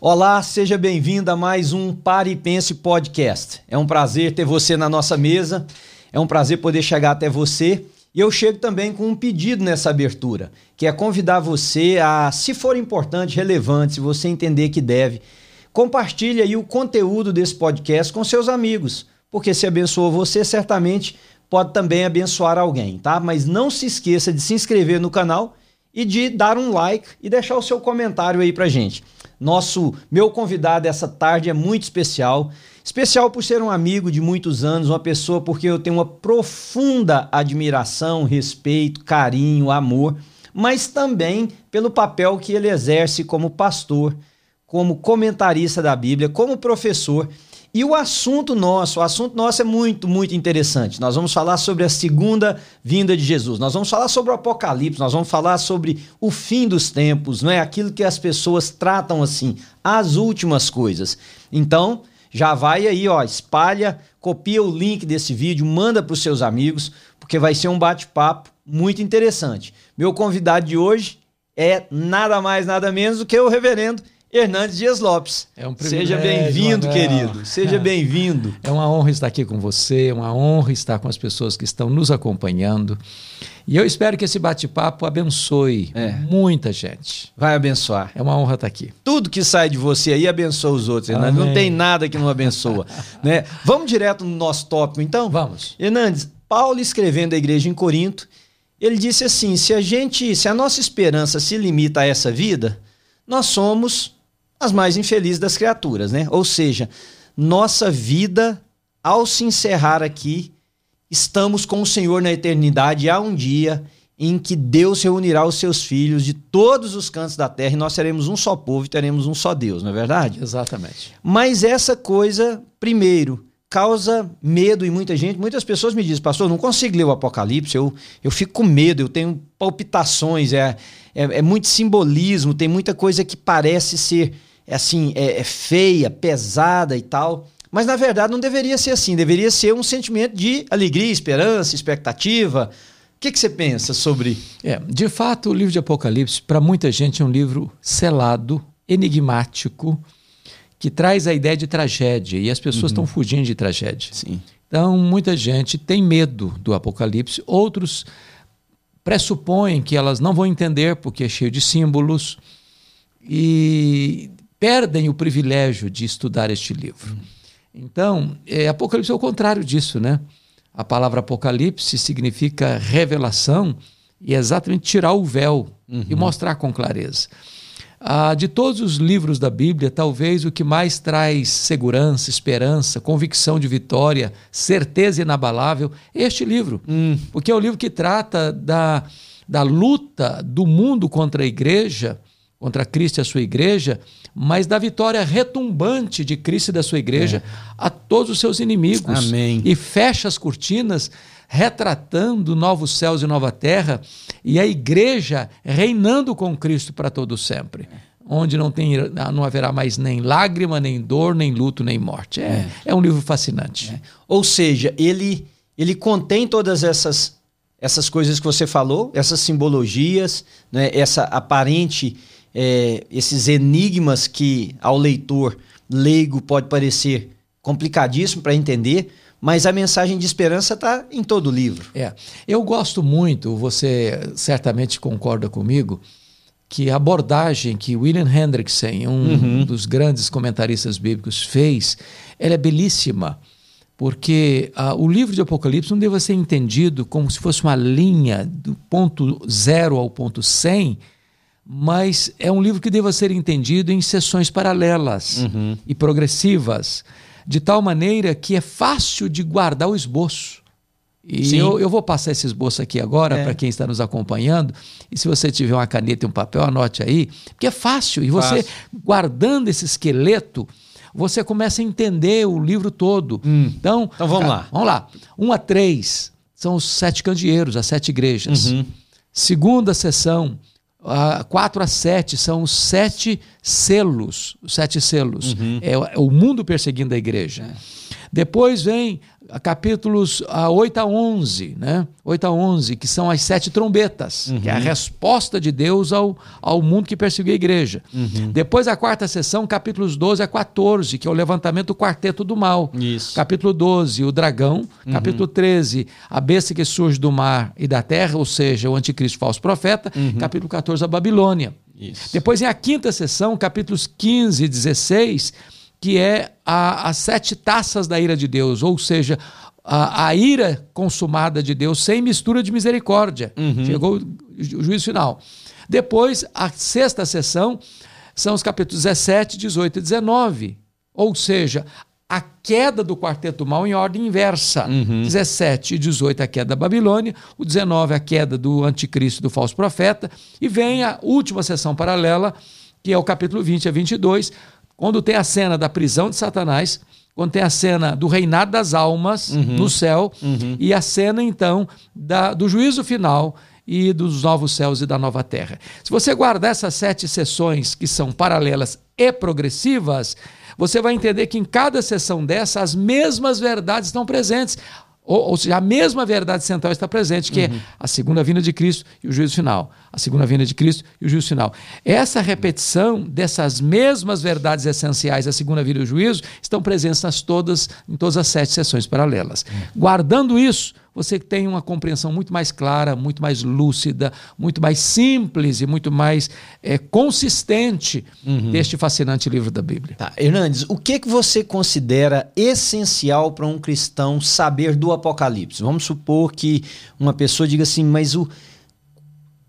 Olá, seja bem-vindo a mais um Pare e Pense Podcast. É um prazer ter você na nossa mesa, é um prazer poder chegar até você. E eu chego também com um pedido nessa abertura, que é convidar você a, se for importante, relevante, se você entender que deve, compartilhe aí o conteúdo desse podcast com seus amigos, porque se abençoou você, certamente pode também abençoar alguém, tá? Mas não se esqueça de se inscrever no canal e de dar um like e deixar o seu comentário aí pra gente. Nosso meu convidado essa tarde é muito especial, especial por ser um amigo de muitos anos, uma pessoa porque eu tenho uma profunda admiração, respeito, carinho, amor, mas também pelo papel que ele exerce como pastor, como comentarista da Bíblia, como professor e o assunto nosso, o assunto nosso é muito, muito interessante. Nós vamos falar sobre a segunda vinda de Jesus. Nós vamos falar sobre o Apocalipse, nós vamos falar sobre o fim dos tempos, não é aquilo que as pessoas tratam assim, as últimas coisas. Então, já vai aí, ó, espalha, copia o link desse vídeo, manda para os seus amigos, porque vai ser um bate-papo muito interessante. Meu convidado de hoje é nada mais, nada menos do que o reverendo Hernandes Dias Lopes. É um Seja bem-vindo, querido. Seja bem-vindo. É uma honra estar aqui com você, é uma honra estar com as pessoas que estão nos acompanhando. E eu espero que esse bate-papo abençoe é. muita gente. Vai abençoar. É uma honra estar aqui. Tudo que sai de você aí abençoa os outros, Hernandes. Não tem nada que não abençoa. né? Vamos direto no nosso tópico, então? Vamos. Hernandes, Paulo escrevendo a igreja em Corinto, ele disse assim: se a gente, se a nossa esperança se limita a essa vida, nós somos as mais infelizes das criaturas, né? Ou seja, nossa vida, ao se encerrar aqui, estamos com o Senhor na eternidade há um dia em que Deus reunirá os seus filhos de todos os cantos da terra e nós seremos um só povo e teremos um só Deus, não é verdade? Exatamente. Mas essa coisa, primeiro, causa medo em muita gente. Muitas pessoas me dizem, pastor, não consigo ler o Apocalipse, eu, eu fico com medo, eu tenho palpitações, é, é, é muito simbolismo, tem muita coisa que parece ser é assim, é, é feia, pesada e tal. Mas na verdade não deveria ser assim, deveria ser um sentimento de alegria, esperança, expectativa. O que, que você pensa sobre? É, de fato, o livro de Apocalipse, para muita gente, é um livro selado, enigmático, que traz a ideia de tragédia e as pessoas estão uhum. fugindo de tragédia. Sim. Então, muita gente tem medo do Apocalipse, outros pressupõem que elas não vão entender porque é cheio de símbolos. E perdem o privilégio de estudar este livro. Então, é, Apocalipse é o contrário disso, né? A palavra Apocalipse significa revelação e é exatamente tirar o véu uhum. e mostrar com clareza. Ah, de todos os livros da Bíblia, talvez o que mais traz segurança, esperança, convicção de vitória, certeza inabalável é este livro. Hum. Porque é o livro que trata da, da luta do mundo contra a igreja, contra Cristo e a sua igreja, mas da vitória retumbante de Cristo e da sua igreja é. a todos os seus inimigos. Amém. E fecha as cortinas retratando novos céus e nova terra e a igreja reinando com Cristo para todo sempre. Onde não, tem, não haverá mais nem lágrima, nem dor, nem luto, nem morte. É, é. é um livro fascinante. É. Ou seja, ele, ele contém todas essas, essas coisas que você falou, essas simbologias, né, essa aparente é, esses enigmas que ao leitor leigo pode parecer complicadíssimo para entender, mas a mensagem de esperança está em todo o livro. É, eu gosto muito, você certamente concorda comigo, que a abordagem que William Hendrickson, um uhum. dos grandes comentaristas bíblicos, fez, ela é belíssima, porque uh, o livro de Apocalipse não deve ser entendido como se fosse uma linha do ponto zero ao ponto 100, mas é um livro que deva ser entendido em sessões paralelas uhum. e progressivas, de tal maneira que é fácil de guardar o esboço. E eu, eu, vou passar esse esboço aqui agora é. para quem está nos acompanhando. E se você tiver uma caneta e um papel, anote aí, porque é fácil. E você, fácil. guardando esse esqueleto, você começa a entender o livro todo. Hum. Então, então vamos lá. Vamos lá. Um a três são os sete candeeiros, as sete igrejas. Uhum. Segunda sessão Uh, 4 a 7 são os sete selos, os sete selos. Uhum. É, é, o mundo perseguindo a igreja. É. Depois vem capítulos a 8 a 11, né? 8 a 11, que são as sete trombetas, uhum. que é a resposta de Deus ao, ao mundo que perseguiu a igreja. Uhum. Depois a quarta sessão, capítulos 12 a 14, que é o levantamento do quarteto do mal. Isso. Capítulo 12, o dragão. Uhum. Capítulo 13, a besta que surge do mar e da terra, ou seja, o anticristo falso profeta. Uhum. Capítulo 14, a Babilônia. Isso. Depois, em a quinta sessão, capítulos 15 e 16, que é a, as sete taças da ira de Deus, ou seja, a, a ira consumada de Deus sem mistura de misericórdia. Uhum. Chegou o, juízo final. Depois, a sexta sessão são os capítulos 17, 18 e 19. Ou seja, a queda do quarteto mal em ordem inversa. Uhum. 17 e 18 a queda da Babilônia, o 19 a queda do anticristo do falso profeta, e vem a última sessão paralela, que é o capítulo 20 a 22, quando tem a cena da prisão de Satanás, quando tem a cena do reinado das almas uhum. no céu, uhum. e a cena então da, do juízo final e dos novos céus e da nova terra. Se você guardar essas sete sessões que são paralelas e progressivas, você vai entender que em cada sessão dessa as mesmas verdades estão presentes. Ou, ou, seja, a mesma verdade central está presente, que é uhum. é a segunda vinda de Cristo e o juízo final. A segunda vinda de Cristo e o juízo final. Essa repetição dessas mesmas verdades essenciais, a segunda vinda e o juízo, estão presentes nas todas, em todas as sete sessões paralelas. Uhum. Guardando isso, você tem uma compreensão muito mais clara, muito mais lúcida, muito mais simples e muito mais é, consistente uhum. deste fascinante livro da Bíblia. Tá. Hernandes, o que, que você considera essencial para um cristão saber do Apocalipse? Vamos supor que uma pessoa diga assim, mas o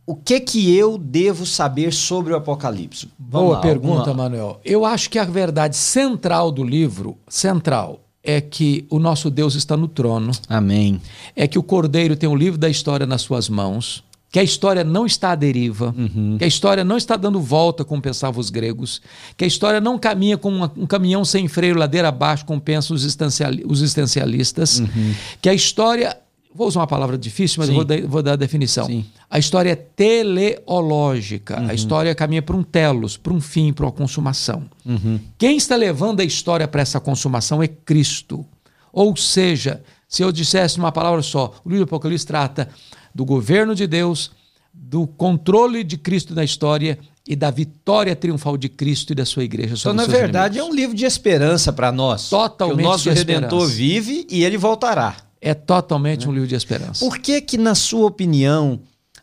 o que que eu devo saber sobre o Apocalipse? Vamos Boa lá, pergunta, alguma... Manuel. Eu acho que a verdade central do livro, central, é que o nosso Deus está no trono. Amém. É que o Cordeiro tem o livro da história nas suas mãos. Que a história não está à deriva, uhum. que a história não está dando volta, como pensavam os gregos, que a história não caminha como uma, um caminhão sem freio, ladeira abaixo, como pensam os, existencialistas, uhum. que a história Vou usar uma palavra difícil, mas vou, dar, vou dar a definição. Sim. A história é teleológica. Uhum. A história caminha para um telos, para um fim, para uma consumação. Uhum. Quem está levando a história para essa consumação é Cristo. Ou seja, se eu dissesse uma palavra só, o livro do Apocalipse trata do governo de Deus, do controle de Cristo na história e da vitória triunfal de Cristo e da sua igreja Então, na verdade, inimigos. é um livro de esperança para nós. Totalmente. o nosso Redentor vive e ele voltará é totalmente um livro de esperança. Por que que, na sua opinião,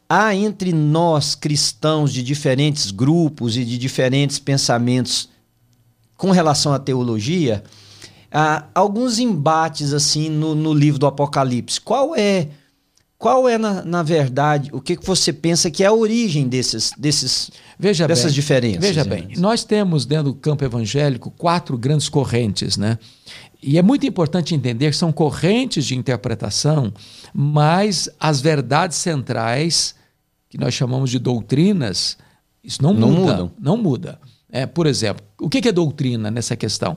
há entre nós cristãos de diferentes grupos e de diferentes pensamentos com relação à teologia, há alguns embates assim no, no livro do Apocalipse? Qual é qual é, na, na, verdade, o que, que você pensa que é a origem desses, desses, veja dessas bem, diferenças? Veja bem, nós temos dentro do campo evangélico quatro grandes correntes, né? E é muito importante entender que são correntes de interpretação, mas as verdades centrais, que nós chamamos de doutrinas, isso não, não muda. Mudam. Não muda. É, por exemplo, o que é doutrina nessa questão?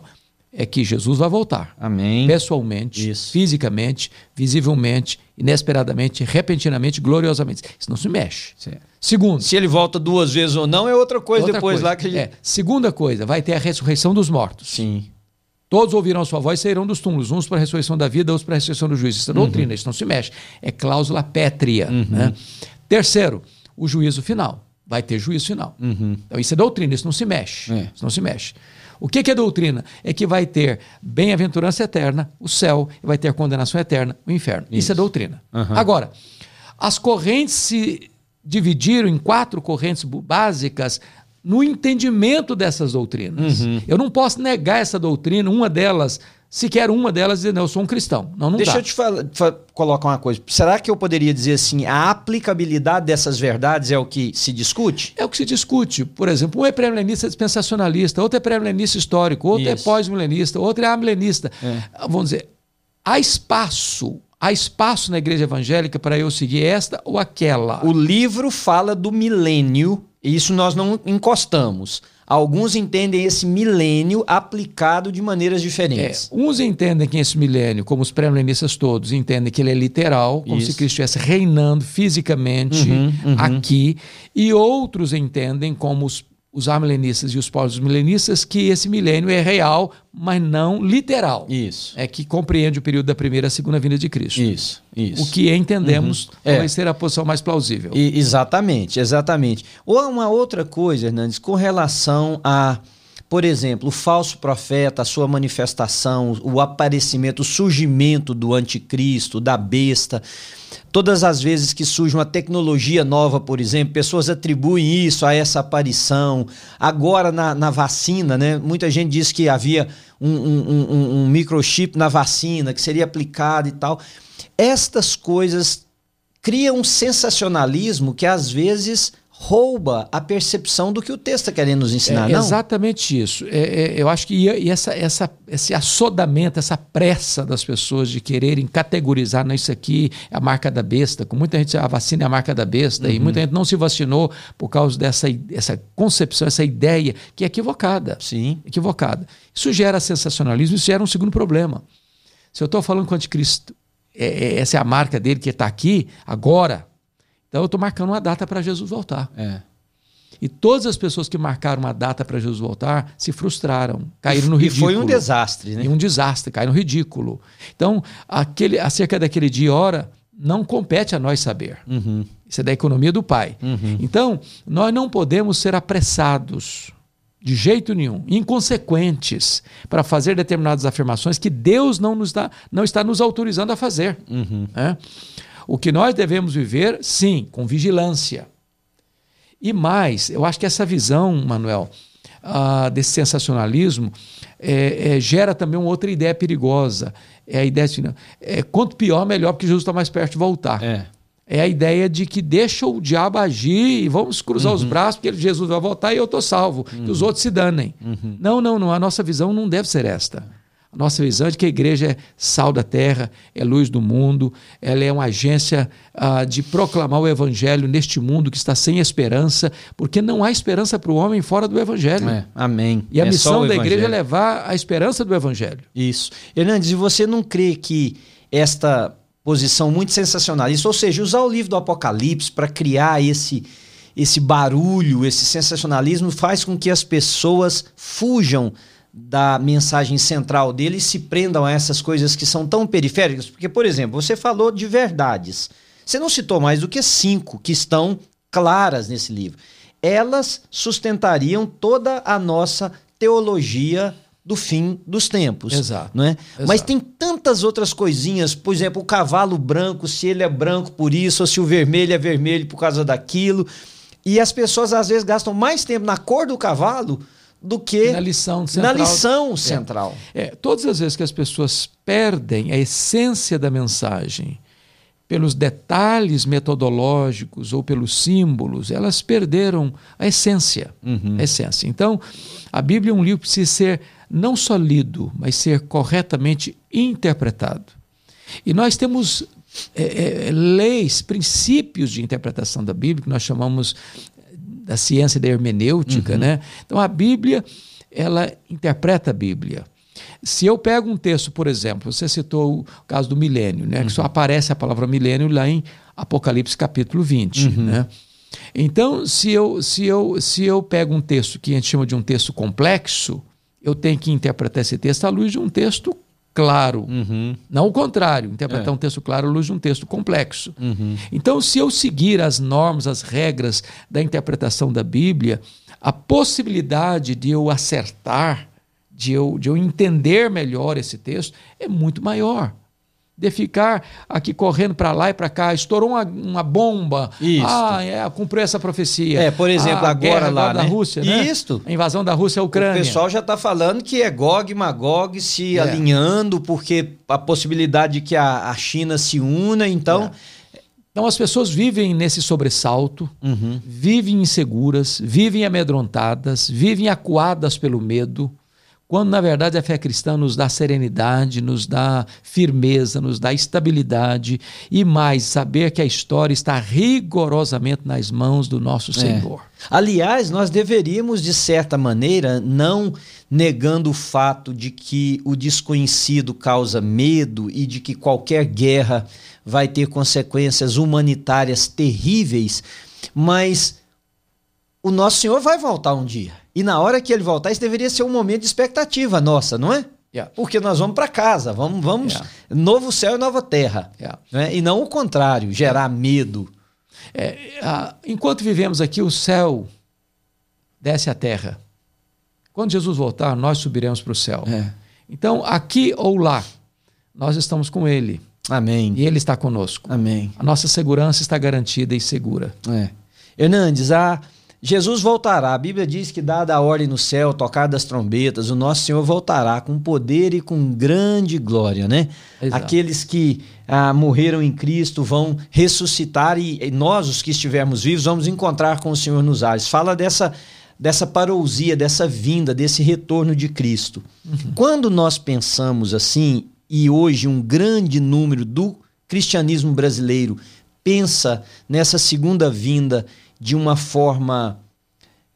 É que Jesus vai voltar. Amém. Pessoalmente, Isso. fisicamente, visivelmente, inesperadamente, repentinamente, gloriosamente. Isso não se mexe. Certo. Segundo. Se ele volta duas vezes ou não, é outra coisa outra depois coisa. lá que gente... é. Segunda coisa, vai ter a ressurreição dos mortos. Sim. Todos ouvirão sua voz e sairão dos túmulos, uns para a ressurreição da vida, outros para a ressurreição do juízo. Isso é doutrina, uhum. isso não se mexe. É cláusula pétrea. Uhum. Né? Terceiro, o juízo final. Vai ter juízo final. Uhum. Então, isso é doutrina, isso não se mexe. É. Isso não se mexe. O que, que é doutrina? É que vai ter bem-aventurança eterna, o céu, e vai ter condenação eterna, o inferno. Isso, isso é doutrina. Agora, as correntes se dividiram em quatro correntes básicas no entendimento dessas doutrinas. Uhum. Eu não posso negar essa doutrina, uma delas, sequer uma delas, dizer, não, eu sou um cristão. Não, não Deixa dá. eu te colocar uma coisa. Será que eu poderia dizer assim, a aplicabilidade dessas verdades é o que se discute? É o que se discute. Por exemplo, um é pré-milenista dispensacionalista, outro é pré-milenista histórico, outro é Isso. é pós-milenista, outro é amilenista. É. Vamos dizer, há espaço Há espaço na igreja evangélica para eu seguir esta ou aquela? O livro fala do milênio isso nós não encostamos. Alguns entendem esse milênio aplicado de maneiras diferentes. É, uns entendem que esse milênio, como os pré-milenistas todos, entendem que ele é literal, como Isso. se Cristo estivesse reinando fisicamente uhum, uhum. aqui, e outros entendem como os, os amilenistas e os pós-milenistas que esse milênio é real, mas não literal. Isso. É que compreende o período da primeira e segunda vinda de Cristo. Isso, isso. O que entendemos Uhum. vai É. ser a posição mais plausível. E- exatamente, exatamente. Ou uma outra coisa, Hernandes, com relação a, por exemplo, o falso profeta, a sua manifestação, o aparecimento, o surgimento do anticristo, da besta. Todas as vezes que surge uma tecnologia nova, por exemplo, pessoas atribuem isso a essa aparição. Agora na, na vacina, né? Muita gente diz que havia um, um- um- um microchip na vacina que seria aplicado e tal. Estas coisas cria um sensacionalismo que às vezes rouba a percepção do que o texto está querendo nos ensinar, É não? exatamente isso. É, é, eu acho que e, essa, essa, esse assodamento, essa pressa das pessoas de quererem categorizar, não, isso aqui é a marca da besta, com muita gente, a vacina é a marca da besta, Uhum. e muita gente não se vacinou por causa dessa, essa concepção, essa ideia que é equivocada. Sim. Equivocada. Isso gera sensacionalismo, isso gera um segundo problema. Se eu estou falando que o anticristo, é, é, essa é a marca dele que está aqui, agora, então eu estou marcando uma data para Jesus voltar. É. E todas as pessoas que marcaram uma data para Jesus voltar se frustraram, caíram no E ridículo. foi um desastre, né? E um desastre, caíram no ridículo. Então, aquele, acerca daquele dia e hora, não compete a nós saber. Uhum. Isso é da economia do Pai. Então, nós não podemos ser apressados de jeito nenhum, inconsequentes, para fazer determinadas afirmações que Deus não, nos dá, não está nos autorizando a fazer. né? O que nós devemos viver, sim, com vigilância. E mais, eu acho que essa visão, Manuel, ah, desse sensacionalismo, é, é, gera também uma outra ideia perigosa. É a ideia de é, quanto pior, melhor, porque Jesus está mais perto de voltar. É. É a ideia de que deixa o diabo agir e vamos cruzar Uhum. os braços, porque Jesus vai voltar e eu estou salvo, que os outros se danem. Uhum. Não, não, não. A nossa visão não deve ser esta. A nossa visão é de que a igreja é sal da terra, é luz do mundo, ela é uma agência ah, de proclamar o evangelho neste mundo que está sem esperança, porque não há esperança para o homem fora do evangelho. É. Amém. E a É missão da igreja é levar a esperança do evangelho. Isso. Hernandes, e você não crê que esta posição muito sensacionalista, ou seja, usar o livro do Apocalipse para criar esse, esse barulho, esse sensacionalismo, faz com que as pessoas fujam da mensagem central dele e se prendam a essas coisas que são tão periféricas? Porque, por exemplo, você falou de verdades. Você não citou mais do que cinco que estão claras nesse livro. Elas sustentariam toda a nossa teologia do fim dos tempos. Exato, Não é? exato. Mas tem tantas outras coisinhas, por exemplo, o cavalo branco, se ele é branco por isso, ou se o vermelho é vermelho por causa daquilo. E as pessoas às vezes gastam mais tempo na cor do cavalo do que Na lição na central. lição central. É, todas as vezes que as pessoas perdem a essência da mensagem pelos detalhes metodológicos ou pelos símbolos, elas perderam a essência. A essência. Então, a Bíblia é um livro que precisa ser não só lido, mas ser corretamente interpretado. E nós temos é, é, leis, princípios de interpretação da Bíblia, que nós chamamos da ciência da hermenêutica, né? Então a Bíblia, ela interpreta a Bíblia. Se eu pego um texto, por exemplo, você citou o caso do milênio, né? Que só aparece a palavra milênio lá em Apocalipse capítulo 20, né? Então, se eu, se, eu, se eu pego um texto que a gente chama de um texto complexo, eu tenho que interpretar esse texto à luz de um texto claro. Não o contrário, interpretar É. um texto claro à luz de um texto complexo. Então, se eu seguir as normas, as regras da interpretação da Bíblia, a possibilidade de eu acertar, de eu, de eu entender melhor esse texto, é muito maior. De ficar aqui correndo para lá e para cá, estourou uma, uma bomba. Isso. Ah, é, cumpriu essa profecia. É, por exemplo, A agora lá, da né? Rússia, né? Isto. A invasão da Rússia à O Ucrânia. pessoal já está falando que é Gog e Magog se É. alinhando, porque a possibilidade de que a, a China se una, então. Então as pessoas vivem nesse sobressalto, Uhum. vivem inseguras, vivem amedrontadas, vivem acuadas pelo medo, quando na verdade a fé cristã nos dá serenidade, nos dá firmeza, nos dá estabilidade e mais saber que a história está rigorosamente nas mãos do nosso Senhor. Aliás, nós deveríamos, de certa maneira, não negando o fato de que o desconhecido causa medo e de que qualquer guerra vai ter consequências humanitárias terríveis, mas o nosso Senhor vai voltar um dia. E na hora que ele voltar, isso deveria ser um momento de expectativa nossa, não é? Yeah. Porque nós vamos para casa, vamos, vamos Yeah. novo céu e nova terra. Yeah. né? E não o contrário, gerar medo. É, a- enquanto vivemos aqui, o céu desce à terra. Quando Jesus voltar, nós subiremos para o céu. É. Então, aqui ou lá, nós estamos com Ele Amém. e Ele está conosco. Amém. A nossa segurança está garantida e segura. É. Hernandes, a Jesus voltará. A Bíblia diz que, dada a ordem no céu, tocar das trombetas, o nosso Senhor voltará com poder e com grande glória, né? Exato. Aqueles que ah, morreram em Cristo vão ressuscitar e, e nós, os que estivermos vivos, vamos encontrar com o Senhor nos ares. Fala dessa, dessa parousia, dessa vinda, desse retorno de Cristo. Quando nós pensamos assim, e hoje um grande número do cristianismo brasileiro pensa nessa segunda vinda de uma forma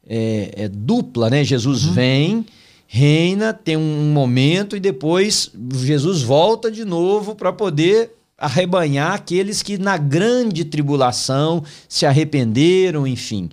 é, é, dupla, né? Jesus vem, reina, tem um momento e depois Jesus volta de novo para poder arrebanhar aqueles que na grande tribulação se arrependeram, enfim.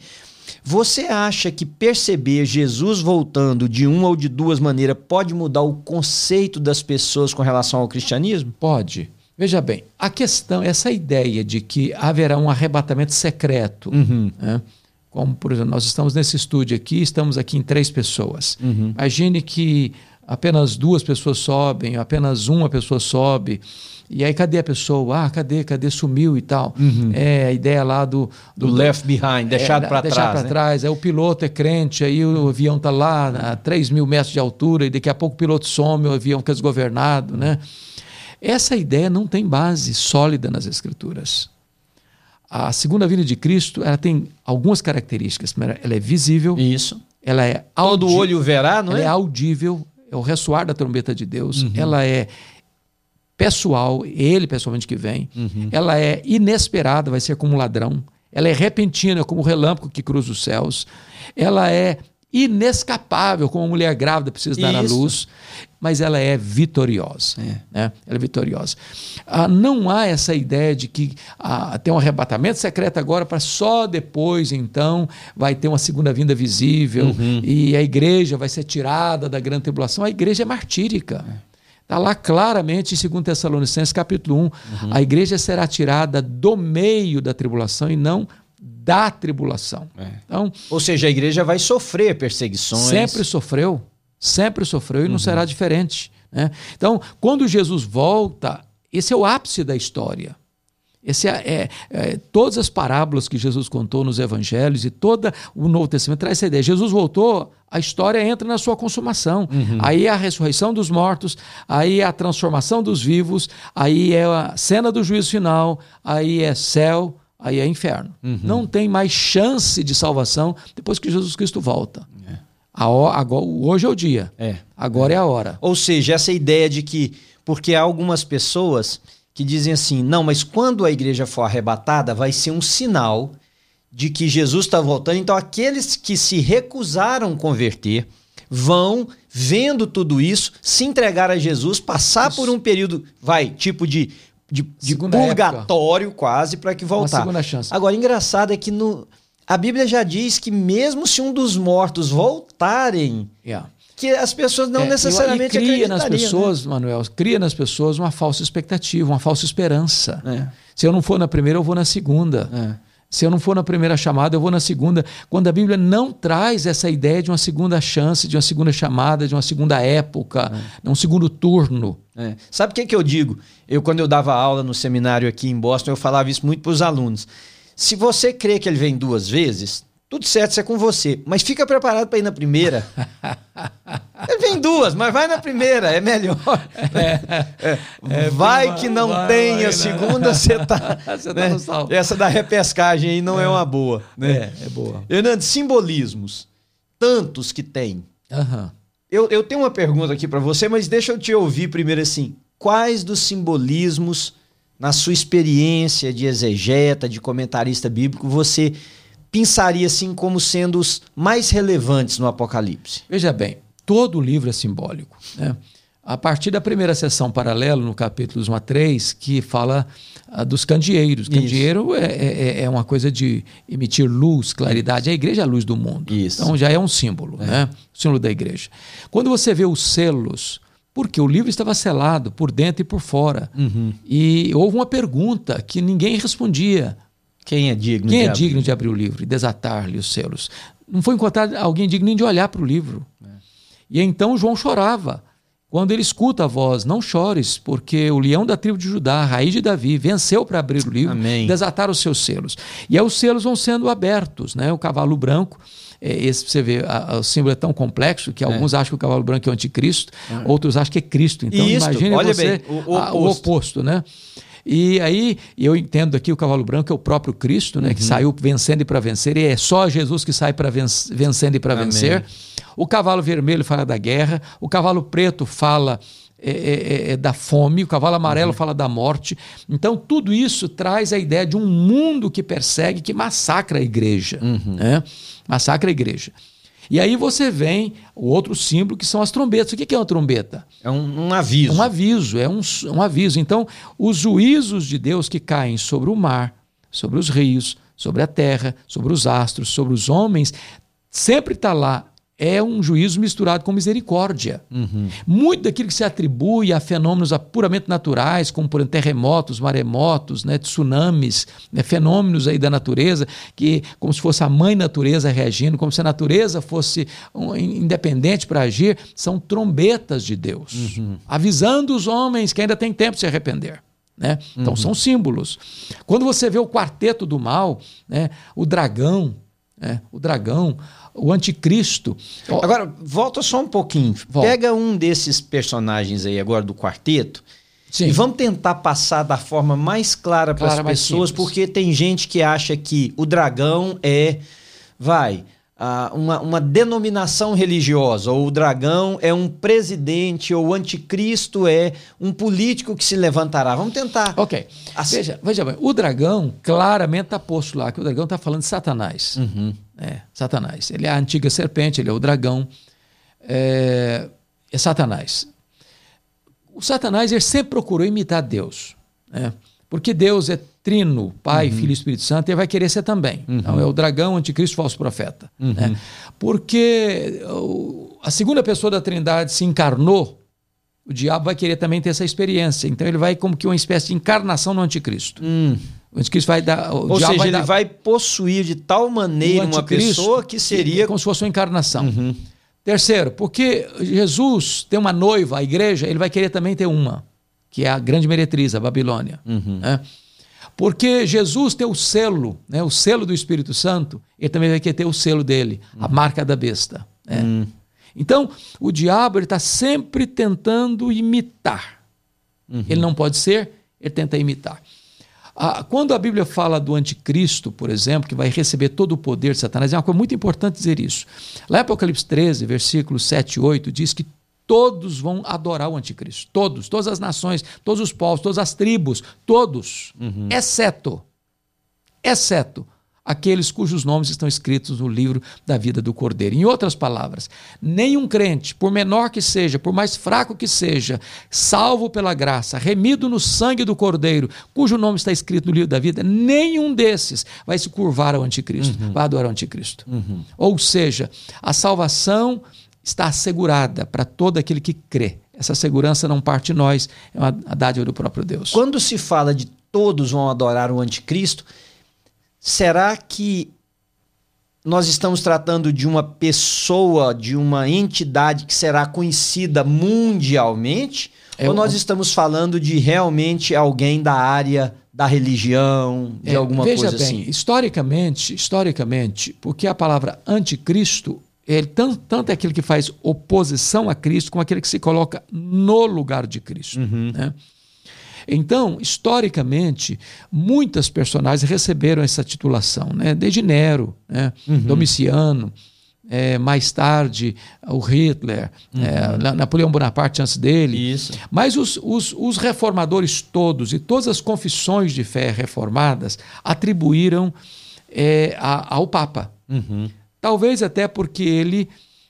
Você acha que perceber Jesus voltando de uma ou de duas maneiras pode mudar o conceito das pessoas com relação ao cristianismo? Pode. Veja bem, a questão, essa ideia de que haverá um arrebatamento secreto, Uhum. né? como por exemplo, nós estamos nesse estúdio aqui, estamos aqui em três pessoas. Imagine que apenas duas pessoas sobem, apenas uma pessoa sobe, e aí cadê a pessoa? Ah, cadê? Cadê? Sumiu e tal. É a ideia lá do, Do left behind, deixado é, para trás. para né? trás. Aí o piloto é crente, aí o avião está lá a 3 mil metros de altura, e daqui a pouco o piloto some, o avião fica desgovernado. Né? Essa ideia não tem base sólida nas Escrituras. A segunda vinda de Cristo ela tem algumas características. Primeiro, ela é visível, Isso. ela é Todo audi- olho verá, não ela é é? audível, é o ressoar da trombeta de Deus, Uhum. ela é pessoal, ele pessoalmente que vem, Uhum. ela é inesperada, vai ser como um ladrão, ela é repentina, como o relâmpago que cruza os céus, ela é inescapável, como uma mulher grávida precisa dar à luz, mas ela é vitoriosa. É. Né? Ela é vitoriosa. Ah, não há essa ideia de que ah, tem um arrebatamento secreto agora para só depois, então, vai ter uma segunda vinda visível Uhum. e a igreja vai ser tirada da grande tribulação. A igreja é martírica. Está lá claramente em 2 Tessalonicenses, capítulo 1. Uhum. A igreja será tirada do meio da tribulação e não da tribulação. É. Então, Ou seja, a igreja vai sofrer perseguições. sempre sofreu, sempre sofreu e Uhum. não será diferente. né? Então, quando Jesus volta, esse é o ápice da história. Esse é, é- é- todas as parábolas que Jesus contou nos evangelhos e todo o Novo Testamento traz essa ideia. Jesus voltou, a história entra na sua consumação. Uhum. Aí é a ressurreição dos mortos, aí é a transformação dos vivos, aí é a cena do juízo final, aí é céu, aí é inferno. Uhum. Não tem mais chance de salvação depois que Jesus Cristo volta. A ho- agora, hoje é o dia. É. Agora é a hora. Ou seja, essa ideia de que. Porque há algumas pessoas que dizem assim: não, mas quando a igreja for arrebatada, vai ser um sinal de que Jesus está voltando. Então, aqueles que se recusaram converter vão, vendo tudo isso, se entregar a Jesus, passar por um período, vai, tipo de, de, de purgatório quase, para que Uma voltar. segunda chance. Agora, engraçado é que no, a Bíblia já diz que mesmo se um dos mortos voltarem, Yeah. que as pessoas não É, necessariamente e, e cria nas acreditariam, pessoas, Manuel, cria nas pessoas uma falsa expectativa, uma falsa esperança. né? Se eu não for na primeira, eu vou na segunda. É, é. Se eu não for na primeira chamada, eu vou na segunda. Quando a Bíblia não traz essa ideia de uma segunda chance, de uma segunda chamada, de uma segunda época, um segundo turno. É. Sabe o que, que eu digo? Eu, quando eu dava aula no seminário aqui em Boston, eu falava isso muito para os alunos. Se você crê que ele vem duas vezes, tudo certo, isso é com você. Mas fica preparado para ir na primeira. vem duas, mas vai na primeira, é melhor. É, vai vai- que não vai- tem a né? segunda, você tá. Você tá né? no salvo. Essa da repescagem aí não é, uma boa. Né? É, é boa. Hernandes, simbolismos. Tantos que tem. Aham. Eu, eu tenho uma pergunta aqui para você, mas deixa eu te ouvir primeiro assim. Quais dos simbolismos, na sua experiência de exegeta, de comentarista bíblico, você pensaria assim como sendo os mais relevantes no Apocalipse? Veja bem, todo livro é simbólico. né? a partir da primeira sessão paralelo, no capítulo 1 a 3, que fala ah, dos candeeiros. Candeeiro é, é, é uma coisa de emitir luz, claridade. A igreja é a luz do mundo. Isso. Então já é um símbolo, né? O símbolo da igreja. Quando você vê os selos, porque o livro estava selado por dentro e por fora. Uhum. E houve uma pergunta que ninguém respondia. Quem é digno Quem de é abrir? digno de abrir o livro e desatar-lhe os selos? Não foi encontrado alguém digno nem de olhar para o livro. É. E então João chorava. Quando ele escuta a voz, não chores, porque o leão da tribo de Judá, a raiz de Davi, venceu para abrir o livro, Amém. desatar os seus selos. E aí os selos vão sendo abertos, né? O cavalo branco, é, esse você vê, a- a- o símbolo é tão complexo que alguns acham que o cavalo branco é o anticristo, outros acham que é Cristo. Então Isso, imagine você bem, o- o a- o oposto. oposto, né? E aí eu entendo aqui o cavalo branco é o próprio Cristo, né, Uhum. que saiu vencendo e para vencer, e é só Jesus que sai para vencendo e para vencer. O cavalo vermelho fala da guerra, o cavalo preto fala é, é, é, da fome, o cavalo amarelo Uhum. fala da morte. Então, tudo isso traz a ideia de um mundo que persegue, que massacra a igreja. Uhum. Né? Massacra a igreja. E aí você vem o outro símbolo que são as trombetas. O que é uma trombeta? É um, um aviso. É um aviso, é um, um aviso. Então, os juízos de Deus que caem sobre o mar, sobre os rios, sobre a terra, sobre os astros, sobre os homens, sempre está lá. É um juízo misturado com misericórdia. Muito daquilo que se atribui a fenômenos puramente naturais, como por exemplo, terremotos, maremotos, né, tsunamis, né, fenômenos aí da natureza, que como se fosse a mãe natureza reagindo, como se a natureza fosse um, independente para agir, são trombetas de Deus, avisando os homens que ainda tem tempo de se arrepender. Né? Então são símbolos. Quando você vê o quarteto do mal, né, o dragão, né, o dragão, o anticristo. Agora, volta só um pouquinho. Volta. Pega um desses personagens aí agora do quarteto Sim. e vamos tentar passar da forma mais clara para as pessoas, simples. porque tem gente que acha que o dragão é, vai, uma, uma denominação religiosa, ou o dragão é um presidente, ou o anticristo é um político que se levantará. Vamos tentar. Ok. Assim- Veja, veja bem, o dragão claramente está posto lá, que o dragão está falando de Satanás. Uhum. É, Satanás. Ele é a antiga serpente, ele é o dragão. É, é Satanás. O Satanás ele sempre procurou imitar Deus. Né? Porque Deus é trino, Pai, Uhum. Filho e Espírito Santo, e ele vai querer ser também. Então é o dragão, anticristo, falso profeta. Uhum. né? Porque o- a segunda pessoa da Trindade se encarnou, o diabo vai querer também ter essa experiência. Então ele vai como que uma espécie de encarnação no anticristo. Hum. O anticristo vai dar. Ou seja, vai ele dar, vai possuir de tal maneira uma pessoa que seria. como se fosse uma encarnação. Uhum. Terceiro, porque Jesus tem uma noiva, a igreja, ele vai querer também ter uma, que é a grande meretriz, a Babilônia. Uhum. né? Porque Jesus tem o selo, né, o selo do Espírito Santo, ele também vai querer ter o selo dele, a marca da besta. né? Hum. Então, o diabo está sempre tentando imitar. Ele não pode ser, ele tenta imitar. Ah, quando a Bíblia fala do anticristo, por exemplo, que vai receber todo o poder de Satanás, é uma coisa muito importante dizer isso. Lá em Apocalipse 13, versículos 7 e 8, diz que todos vão adorar o anticristo. Todos, todas as nações, todos os povos, todas as tribos, todos, exceto, exceto aqueles cujos nomes estão escritos no livro da vida do Cordeiro. Em outras palavras, nenhum crente, por menor que seja, por mais fraco que seja, salvo pela graça, remido no sangue do Cordeiro, cujo nome está escrito no livro da vida, nenhum desses vai se curvar ao anticristo, vai adorar o anticristo. Ou seja, a salvação está assegurada para todo aquele que crê. Essa segurança não parte de nós, é uma a dádiva do próprio Deus. Quando se fala de todos vão adorar o anticristo, será que nós estamos tratando de uma pessoa, de uma entidade que será conhecida mundialmente? É ou nós estamos falando de realmente alguém da área da religião, de É, alguma veja coisa bem, assim? historicamente, historicamente, porque a palavra anticristo ele tanto, tanto é aquele que faz oposição a Cristo como aquele que se coloca no lugar de Cristo. Uhum. né? Então, historicamente, muitas personagens receberam essa titulação, né? desde Nero, né? Uhum. Domiciano, é, mais tarde o Hitler, é, Na- Napoleão Bonaparte antes dele. Uhum. Isso. Mas os, os, os reformadores todos e todas as confissões de fé reformadas atribuíram é, a- ao Papa. Uhum. Talvez até porque ele,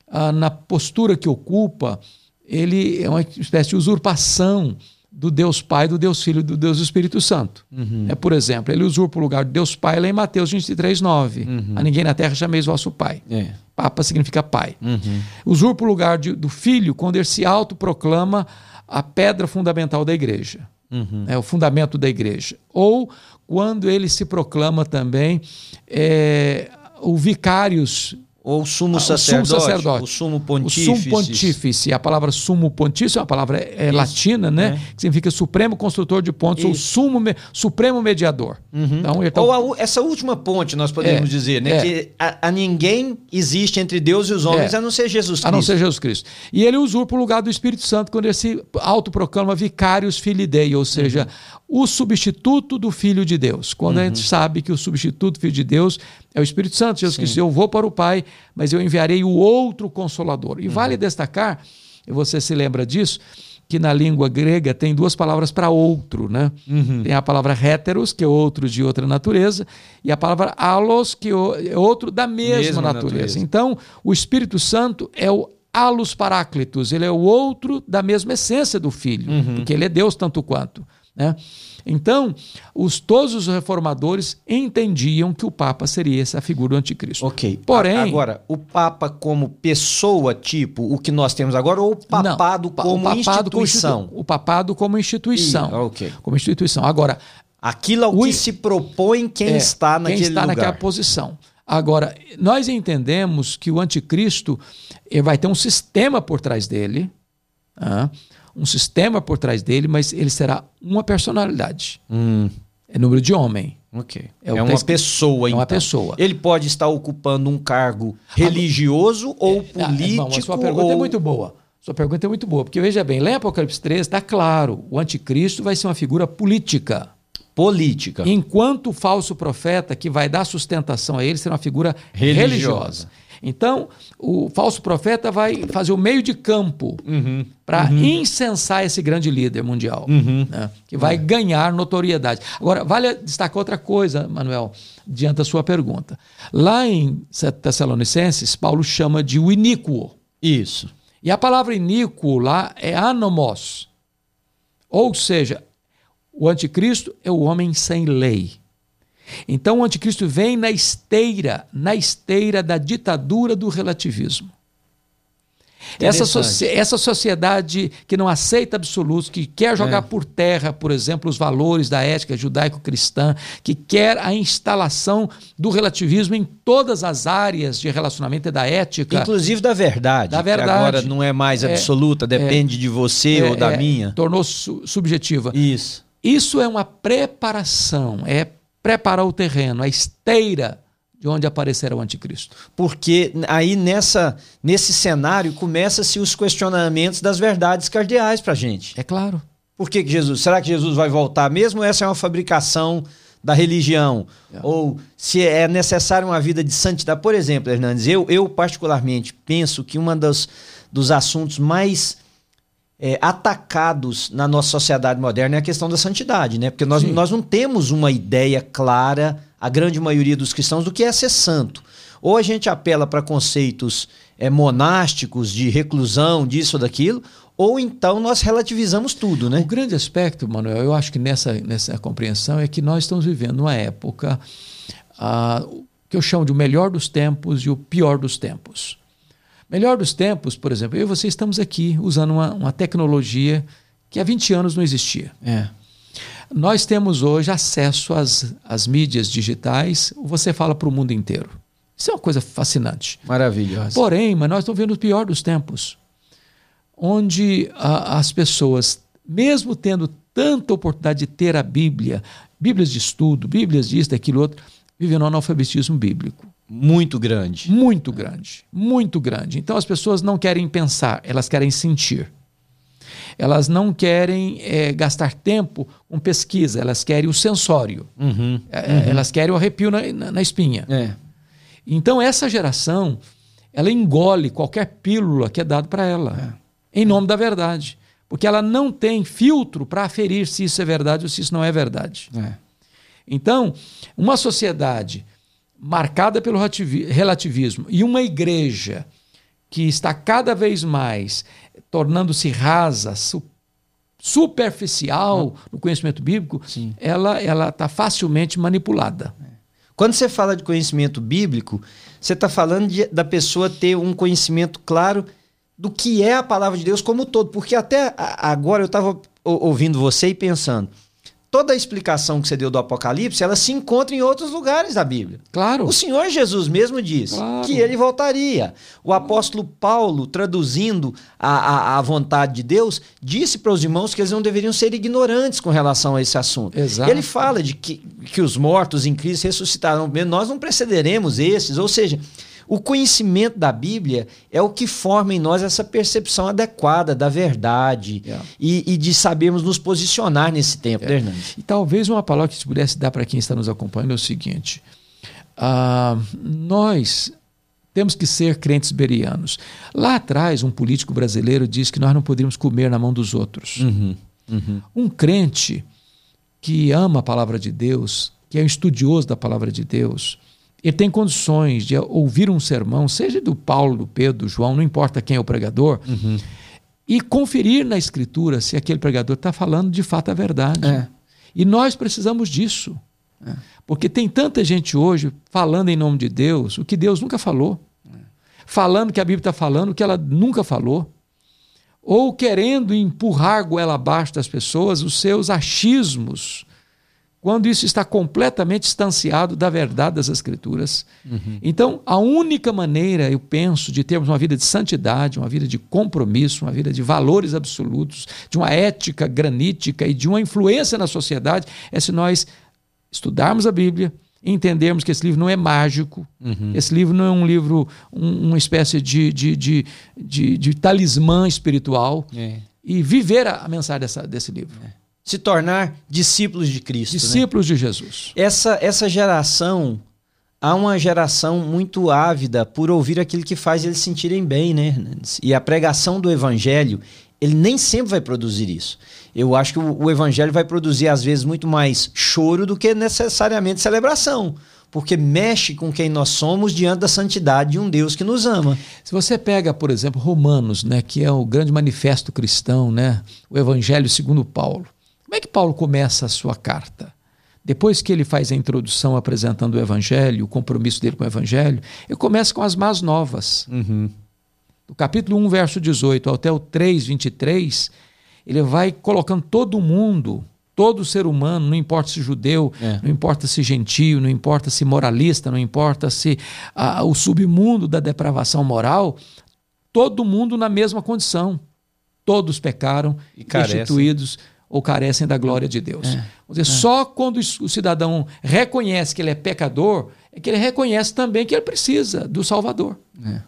ah, na postura que ocupa, ele é uma espécie de usurpação do Deus Pai, do Deus Filho, do Deus Espírito Santo. Uhum. É, por exemplo, ele usurpa o lugar de Deus Pai lá em Mateus 23, 9. Uhum. A ninguém na terra chameis vosso Pai. É. Papa significa Pai. Uhum. Usurpa o lugar de, do Filho quando ele se autoproclama a pedra fundamental da igreja. Uhum. É o fundamento da igreja. Ou quando ele se proclama também é, o vicários ou sumo sacerdote, ah, o sumo sacerdote, o sumo pontífice. O sumo pontífice. A palavra sumo pontífice é uma palavra é, latina, né? É. Que significa supremo construtor de pontos, Isso. ou sumo, me, supremo mediador. Uhum. Então, tá... Ou a, essa última ponte, nós podemos é. dizer, né? É. Que a, a, ninguém existe entre Deus e os homens é. a não ser Jesus Cristo. A não ser Jesus Cristo. E ele usurpa o lugar do Espírito Santo quando ele se autoproclama vicários filidei, ou seja, uhum. o substituto do Filho de Deus. Quando uhum. a gente sabe que o substituto do Filho de Deus é o Espírito Santo. Jesus Sim. disse: Eu vou para o Pai, mas eu enviarei o outro consolador. E uhum. vale destacar, e você se lembra disso, que na língua grega tem duas palavras para outro, né? Uhum. Tem a palavra heteros, que é outro de outra natureza, e a palavra alos, que é outro da mesma, mesma natureza. natureza. Então, o Espírito Santo é o alus paráclitos, ele é o outro da mesma essência do Filho, uhum. porque ele é Deus tanto quanto. Né? Então, os, todos os reformadores entendiam que o Papa seria essa figura do anticristo. Ok. Porém. Agora, o Papa como pessoa, tipo o que nós temos agora, ou o papado não, como o papado instituição? Como, o papado como instituição. Ok. Como instituição. Agora. Aquilo ao o, que se propõe quem é, está naquele quem está lugar. naquela posição. Agora, nós entendemos que o anticristo vai ter um sistema por trás dele. Uh, um sistema por trás dele, mas ele será uma personalidade. Hum. É número de homem. Ok. É, é uma pessoa, É uma então. pessoa. Ele pode estar ocupando um cargo religioso ou político. Não, a sua pergunta é ou... é muito boa. Sua pergunta é muito boa, porque veja bem, lá em Apocalipse 3 está claro, o anticristo vai ser uma figura política. Política. Enquanto o falso profeta que vai dar sustentação a ele será uma figura religiosa. religiosa. Então, o falso profeta vai fazer o meio de campo uhum, para uhum. incensar esse grande líder mundial, uhum. né, que vai é. ganhar notoriedade. Agora, vale destacar outra coisa, Manuel, diante da sua pergunta. Lá em Tessalonicenses, Paulo chama de o iníquo. Isso. E a palavra iníquo lá é anomos. Ou seja, o anticristo é o homem sem lei. Então o anticristo vem na esteira, na esteira da ditadura do relativismo. Essa, so essa sociedade que não aceita absolutos, que quer jogar é. por terra, por exemplo, os valores da ética judaico-cristã, que quer a instalação do relativismo em todas as áreas de relacionamento e da ética. Inclusive da verdade. Da verdade. agora não é mais é, absoluta, depende é, de você é, ou da é, minha. Tornou su subjetiva. Isso. Isso é uma preparação, é preparar o terreno, a esteira de onde aparecerá o anticristo. Porque aí nessa, nesse cenário começa-se os questionamentos das verdades cardeais para a gente. É claro. Por que, que Jesus? Será que Jesus vai voltar mesmo? Essa é uma fabricação da religião? É. Ou se é necessário uma vida de santidade? Por exemplo, Hernandes, eu, eu particularmente penso que um dos, dos assuntos mais é, atacados na nossa sociedade moderna é a questão da santidade, né? Porque nós, nós não temos uma ideia clara, a grande maioria dos cristãos, do que é ser santo. Ou a gente apela para conceitos é, monásticos de reclusão, disso ou daquilo, ou então nós relativizamos tudo, né? O grande aspecto, Manuel, eu acho que nessa, nessa compreensão é que nós estamos vivendo uma época ah, que eu chamo de o melhor dos tempos e o pior dos tempos. Melhor dos tempos, por exemplo, eu e você estamos aqui usando uma, uma tecnologia que há 20 anos não existia. É. Nós temos hoje acesso às, às mídias digitais, você fala para o mundo inteiro. Isso é uma coisa fascinante. Maravilhosa. Porém, mas nós estamos vendo o pior dos tempos, onde a, as pessoas, mesmo tendo tanta oportunidade de ter a Bíblia, Bíblias de estudo, Bíblias disso, daquilo outro, vivem no analfabetismo bíblico. Muito grande. Muito grande. Muito grande. Então as pessoas não querem pensar, elas querem sentir. Elas não querem é, gastar tempo com pesquisa, elas querem o sensório. Uhum, é, uhum. Elas querem o arrepio na, na, na espinha. É. Então essa geração, ela engole qualquer pílula que é dado para ela, é. em nome da verdade. Porque ela não tem filtro para aferir se isso é verdade ou se isso não é verdade. É. Então, uma sociedade marcada pelo relativismo e uma igreja que está cada vez mais tornando-se rasa, su superficial no conhecimento bíblico, Sim. ela ela está facilmente manipulada. Quando você fala de conhecimento bíblico, você está falando de- da pessoa ter um conhecimento claro do que é a palavra de Deus como um todo. Porque até agora eu estava ouvindo você e pensando, toda a explicação que você deu do Apocalipse, ela se encontra em outros lugares da Bíblia. Claro. O Senhor Jesus mesmo disse Claro. que ele voltaria. O apóstolo Paulo, traduzindo a, a, a vontade de Deus, disse para os irmãos que eles não deveriam ser ignorantes com relação a esse assunto. Exato. Ele fala de que, que os mortos em Cristo ressuscitarão nós não precederemos esses, ou seja, o conhecimento da Bíblia é o que forma em nós essa percepção adequada da verdade Yeah. e, e de sabermos nos posicionar nesse tempo, né, Hernani? E talvez uma palavra que se pudesse dar para quem está nos acompanhando é o seguinte: ah, nós temos que ser crentes berianos. Lá atrás, um político brasileiro disse que nós não poderíamos comer na mão dos outros. Uhum, uhum. Um crente que ama a palavra de Deus, que é um estudioso da palavra de Deus, ele tem condições de ouvir um sermão, seja do Paulo, do Pedro, do João, não importa quem é o pregador, Uhum. e conferir na escritura se aquele pregador está falando de fato a verdade. É. E nós precisamos disso. Porque tem tanta gente hoje falando em nome de Deus o que Deus nunca falou. Falando que a Bíblia está falando o que ela nunca falou. Ou querendo empurrar goela abaixo das pessoas os seus achismos, quando isso está completamente distanciado da verdade das Escrituras. Então, a única maneira, eu penso, de termos uma vida de santidade, uma vida de compromisso, uma vida de valores absolutos, de uma ética granítica e de uma influência na sociedade, é se nós estudarmos a Bíblia, entendermos que esse livro não é mágico, esse livro não é um livro, um- uma espécie de, de, de, de, de talismã espiritual, É. e viver a, a mensagem dessa, desse livro. Se tornar discípulos de Cristo. né? Discípulos de Jesus. Essa, essa geração, há uma geração muito ávida por ouvir aquilo que faz eles se sentirem bem, né? Hernandes? E a pregação do evangelho, ele nem sempre vai produzir isso. Eu acho que o, o evangelho vai produzir, às vezes, muito mais choro do que necessariamente celebração. Porque mexe com quem nós somos diante da santidade de um Deus que nos ama. Se você pega, por exemplo, Romanos, né, que é o grande manifesto cristão, né, o Evangelho segundo Paulo. Como é que Paulo começa a sua carta? Depois que ele faz a introdução apresentando o Evangelho, o compromisso dele com o Evangelho, ele começa com as más novas. Do capítulo 1, verso 18 até o 3, 23, ele vai colocando todo mundo, todo ser humano, não importa se judeu, É. não importa se gentio, não importa se moralista, não importa se ah, o submundo da depravação moral, todo mundo na mesma condição. Todos pecaram, E destituídos ou carecem da glória de Deus. É. Vamos dizer, Só quando o cidadão reconhece que ele é pecador, é que ele reconhece também que ele precisa do Salvador. É.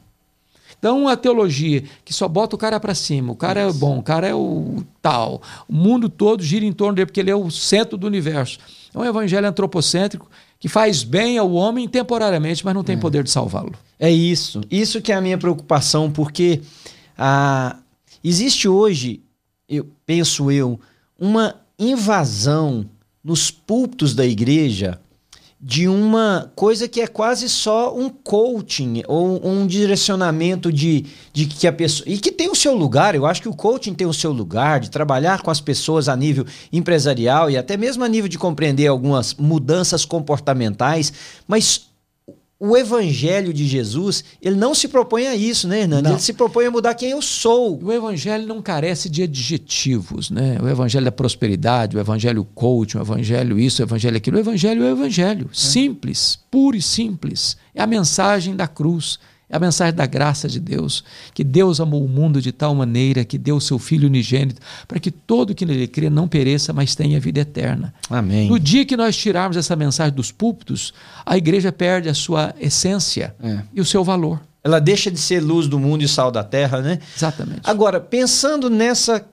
Então, a teologia que só bota o cara para cima, o cara é bom, o cara é o tal, o mundo todo gira em torno dele, porque ele é o centro do universo. É um evangelho antropocêntrico que faz bem ao homem temporariamente, mas não tem poder de salvá-lo. É isso. Isso que é a minha preocupação, porque ah, existe hoje, eu penso eu, uma invasão nos púlpitos da igreja de uma coisa que é quase só um coaching ou um direcionamento de, de que a pessoa. E que tem o seu lugar, eu acho que o coaching tem o seu lugar, de trabalhar com as pessoas a nível empresarial e até mesmo a nível de compreender algumas mudanças comportamentais, mas o evangelho de Jesus, ele não se propõe a isso, né, Hernandes? Não. Ele se propõe a mudar quem eu sou. O evangelho não carece de adjetivos, né? O evangelho da prosperidade, o evangelho coach, o evangelho isso, o evangelho aquilo. O evangelho é o evangelho, simples, puro e simples. É a mensagem da cruz, é a mensagem da graça de Deus, que Deus amou o mundo de tal maneira que deu o seu filho unigênito para que todo que nele crê não pereça, mas tenha vida eterna. Amém. No dia que nós tirarmos essa mensagem dos púlpitos, a igreja perde a sua essência É. e o seu valor. Ela deixa de ser luz do mundo e sal da terra, né? Exatamente. Agora, pensando nessa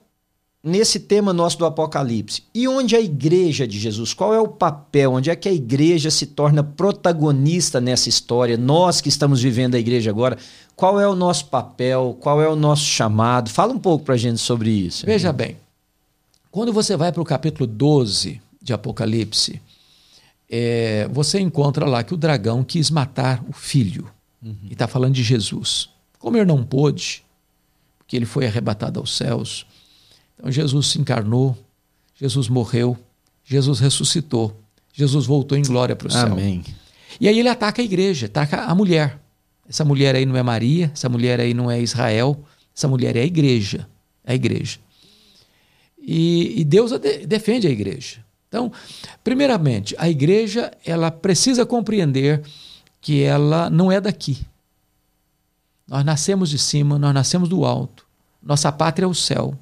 nesse tema nosso do Apocalipse, e onde a igreja de Jesus, qual é o papel, onde é que a igreja se torna protagonista nessa história? Nós que estamos vivendo a igreja agora, qual é o nosso papel, qual é o nosso chamado? Fala um pouco pra gente sobre isso. Veja bem, quando você vai para o capítulo 12 de Apocalipse, é, você encontra lá que o dragão quis matar o filho. E está falando de Jesus. Como ele não pôde, que ele foi arrebatado aos céus. Então Jesus se encarnou, Jesus morreu, Jesus ressuscitou, Jesus voltou em glória para o céu. Amém. E aí ele ataca a igreja, ataca a mulher. Essa mulher aí não é Maria, essa mulher aí não é Israel, essa mulher é a igreja. É a igreja. E, e Deus a de, defende a igreja. Então, primeiramente, a igreja ela precisa compreender que ela não é daqui. Nós nascemos de cima, nós nascemos do alto. Nossa pátria é o céu.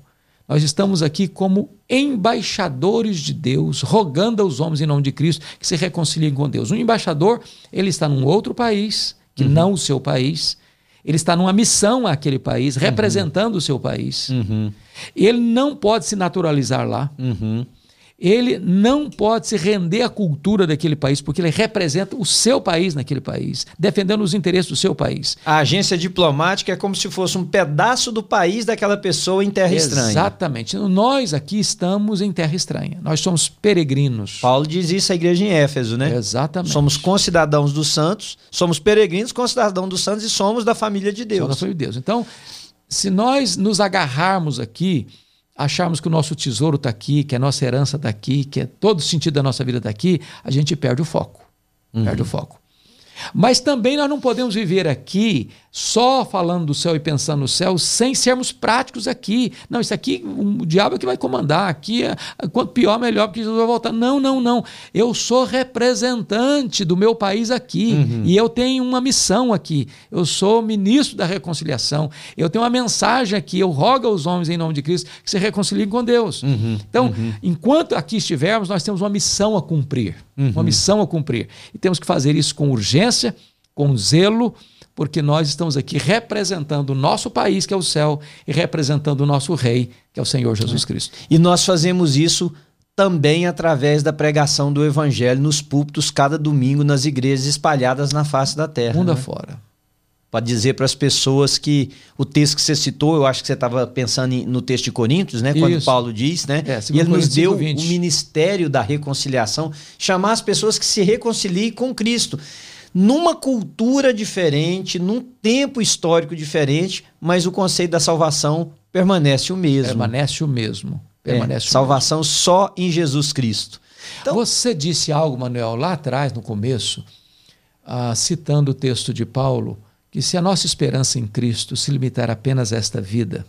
Nós estamos aqui como embaixadores de Deus, rogando aos homens em nome de Cristo que se reconciliem com Deus. Um embaixador, ele está num outro país, que uhum. não o seu país. Ele está numa missão àquele país, uhum. representando o seu país. Uhum. Ele não pode se naturalizar lá. Uhum ele não pode se render à cultura daquele país, porque ele representa o seu país naquele país, defendendo os interesses do seu país. A agência diplomática é como se fosse um pedaço do país daquela pessoa em terra estranha. Exatamente. Nós aqui estamos em terra estranha. Nós somos peregrinos. Paulo diz isso à igreja em Éfeso, né? Exatamente. Somos concidadãos dos santos, somos peregrinos, concidadãos dos santos e somos da família de Deus. Somos da família de Deus. Então, se nós nos agarrarmos aqui acharmos que o nosso tesouro está aqui, que a nossa herança está aqui, que é todo o sentido da nossa vida está aqui, a gente perde o foco. Uhum. Perde o foco. Mas também nós não podemos viver aqui só falando do céu e pensando no céu sem sermos práticos aqui. Não, isso aqui o diabo é que vai comandar. Aqui, é, quanto pior, melhor, porque Jesus vai voltar. Não, não, não. Eu sou representante do meu país aqui uhum. e eu tenho uma missão aqui. Eu sou ministro da reconciliação. Eu tenho uma mensagem aqui. Eu rogo aos homens em nome de Cristo que se reconciliem com Deus. Uhum. Então, uhum. enquanto aqui estivermos, nós temos uma missão a cumprir. Uma Uhum. missão a cumprir. E temos que fazer isso com urgência, com zelo porque nós estamos aqui representando o nosso país, que é o céu, e representando o nosso rei, que é o Senhor Jesus Cristo. E nós fazemos isso também através da pregação do evangelho nos púlpitos cada domingo nas igrejas espalhadas na face da terra. Mundo né? afora. Para dizer para as pessoas que o texto que você citou, eu acho que você estava pensando no texto de Coríntios, né? Quando Isso. Paulo diz, né? É, 2 e ele nos deu 5:20. o ministério da reconciliação, chamar as pessoas que se reconciliem com Cristo. Numa cultura diferente, num tempo histórico diferente, mas o conceito da salvação permanece o mesmo. Permanece o mesmo. É, Permanece o salvação só em Jesus Cristo. Então- Você disse algo, Manuel, lá atrás, no começo, ah, citando o texto de Paulo, que se a nossa esperança em Cristo se limitar apenas a esta vida,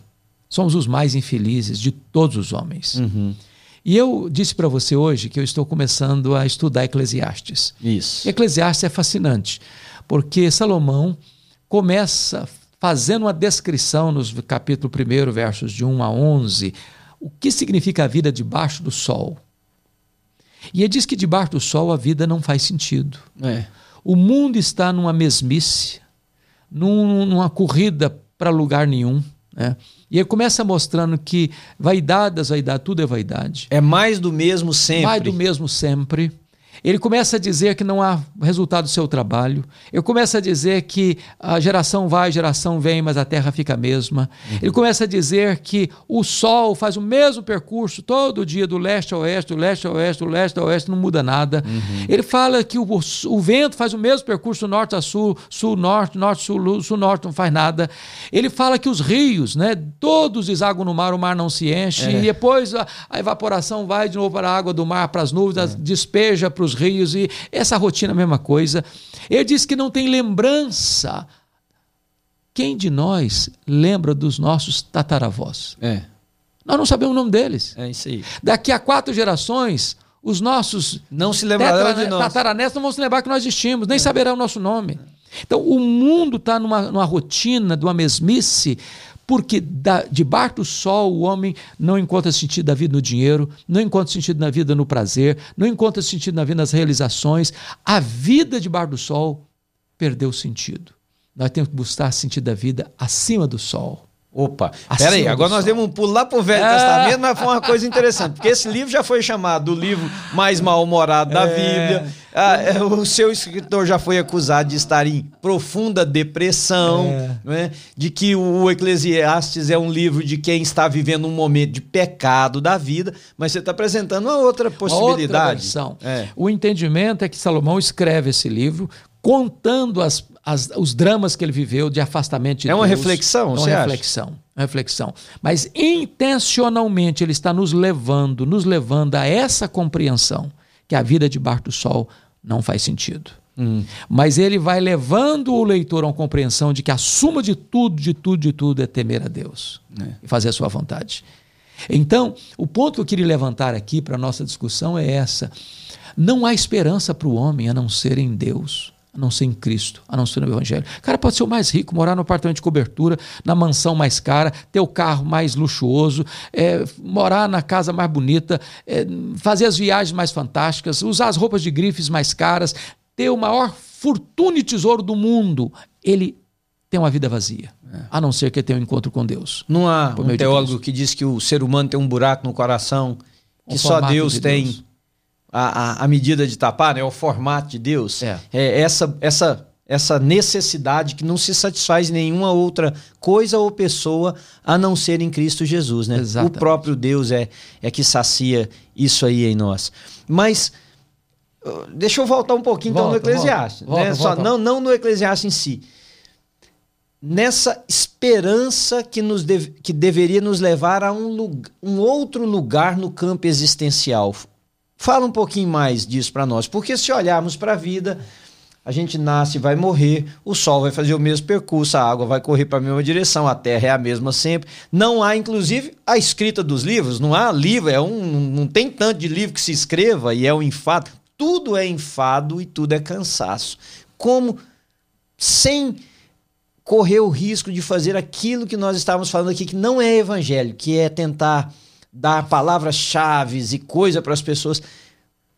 somos os mais infelizes de todos os homens. Uhum. E eu disse para você hoje que eu estou começando a estudar Eclesiastes. Isso. Eclesiastes é fascinante, porque Salomão começa fazendo uma descrição nos capítulo 1, versos de 1 a 11, o que significa a vida debaixo do sol. E ele diz que debaixo do sol a vida não faz sentido. É. O mundo está numa mesmice, num- numa corrida para lugar nenhum. Né? E ele começa mostrando que vaidade das vaidades, tudo é vaidade. É mais do mesmo sempre. Vai do mesmo sempre. Ele começa a dizer que não há resultado do seu trabalho. Ele começa a dizer que a geração vai, geração vem, mas a terra fica a mesma. Ele começa a dizer que o sol faz o mesmo percurso todo dia, do leste ao oeste, do leste ao oeste, do leste ao oeste, não muda nada. Ele fala que o, o vento faz o mesmo percurso do norte a sul, sul-norte, norte-sul, sul-norte, não faz nada. Ele fala que os rios, né, todos desaguam no mar, o mar não se enche, e depois a, a evaporação vai de novo para a água do mar, para as nuvens, despeja para os rios, e essa rotina é a mesma coisa. Ele diz que não tem lembrança. Quem de nós lembra dos nossos tataravós? É, Nós não sabemos o nome deles. é isso aí. Daqui a quatro gerações, os nossos Não se lembrarão de nós. Tataranetos não vão se lembrar que nós existimos, nem saberão o nosso nome. Então, o mundo está numa, numa rotina, de uma mesmice, porque da, debaixo do sol o homem não encontra sentido da vida no dinheiro, não encontra sentido na vida no prazer, não encontra sentido na vida nas realizações. A vida debaixo do sol perdeu sentido. Nós temos que buscar sentido da vida acima do sol. Opa, peraí, agora nós demos um pulo lá pro Velho É. Testamento, mas foi uma coisa interessante, porque esse livro já foi chamado do livro mais mal-humorado da É. Bíblia. Ah, é, o seu escritor já foi acusado de estar em profunda depressão, É. né? de que o Eclesiastes é um livro de quem está vivendo um momento de pecado da vida, mas você está apresentando uma outra Uma possibilidade. Outra versão. É. O entendimento é que Salomão escreve esse livro contando as, as, os dramas que ele viveu de afastamento de é Deus. Uma reflexão, é uma reflexão, acha? uma reflexão. Mas intencionalmente ele está nos levando, nos levando a essa compreensão que a vida debaixo do sol não faz sentido. Hum. Mas ele vai levando o leitor a uma compreensão de que a suma de tudo, de tudo, de tudo é temer a Deus é. e fazer a sua vontade. Então, o ponto que eu queria levantar aqui para a nossa discussão é essa. Não há esperança para o homem a não ser em Deus, a não ser em Cristo, a não ser no Evangelho. O cara pode ser o mais rico, morar no apartamento de cobertura, na mansão mais cara, ter o carro mais luxuoso, é, morar na casa mais bonita, é, fazer as viagens mais fantásticas, usar as roupas de grifes mais caras, ter o maior fortuna e tesouro do mundo. Ele tem uma vida vazia, é. a não ser que tenha um encontro com Deus. Não há um teólogo que diz que o ser humano tem um buraco no coração que só Deus de tem. A, a, a, medida de tapar, né? o formato de Deus. É. é essa, essa, essa necessidade que não se satisfaz em nenhuma outra coisa ou pessoa a não ser em Cristo Jesus. Né? O próprio Deus é, é que sacia isso aí em nós. Mas uh, deixa eu voltar um pouquinho volta, então no Eclesiastes. Volta, né? volta, Só, não, não no Eclesiastes em si. Nessa esperança que, nos deve, que deveria nos levar a um, um outro lugar no campo existencial. Fala um pouquinho mais disso para nós, porque se olharmos para a vida, a gente nasce e vai morrer, o sol vai fazer o mesmo percurso, a água vai correr para a mesma direção, a terra é a mesma sempre. Não há, inclusive, a escrita dos livros, não há livro, é um, não tem tanto de livro que se escreva e é um enfado. Tudo é enfado e tudo é cansaço. Como sem correr o risco de fazer aquilo que nós estávamos falando aqui, que não é evangelho, que é tentar dar palavras-chave e coisa para as pessoas.